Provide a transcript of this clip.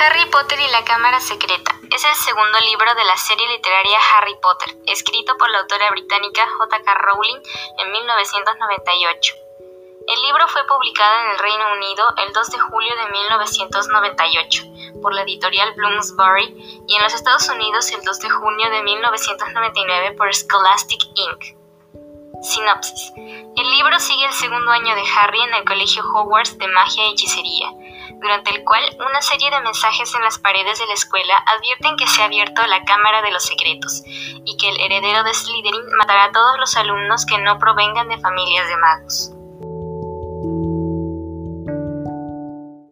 Harry Potter y la Cámara Secreta es el segundo libro de la serie literaria Harry Potter, escrito por la autora británica J.K. Rowling en 1998. El libro fue publicado en el Reino Unido el 2 de julio de 1998 por la editorial Bloomsbury y en los Estados Unidos el 2 de junio de 1999 por Scholastic Inc. Sinopsis. El libro sigue el segundo año de Harry en el Colegio Hogwarts de Magia y Hechicería, durante el cual una serie de mensajes en las paredes de la escuela advierten que se ha abierto la Cámara de los Secretos y que el heredero de Slytherin matará a todos los alumnos que no provengan de familias de magos.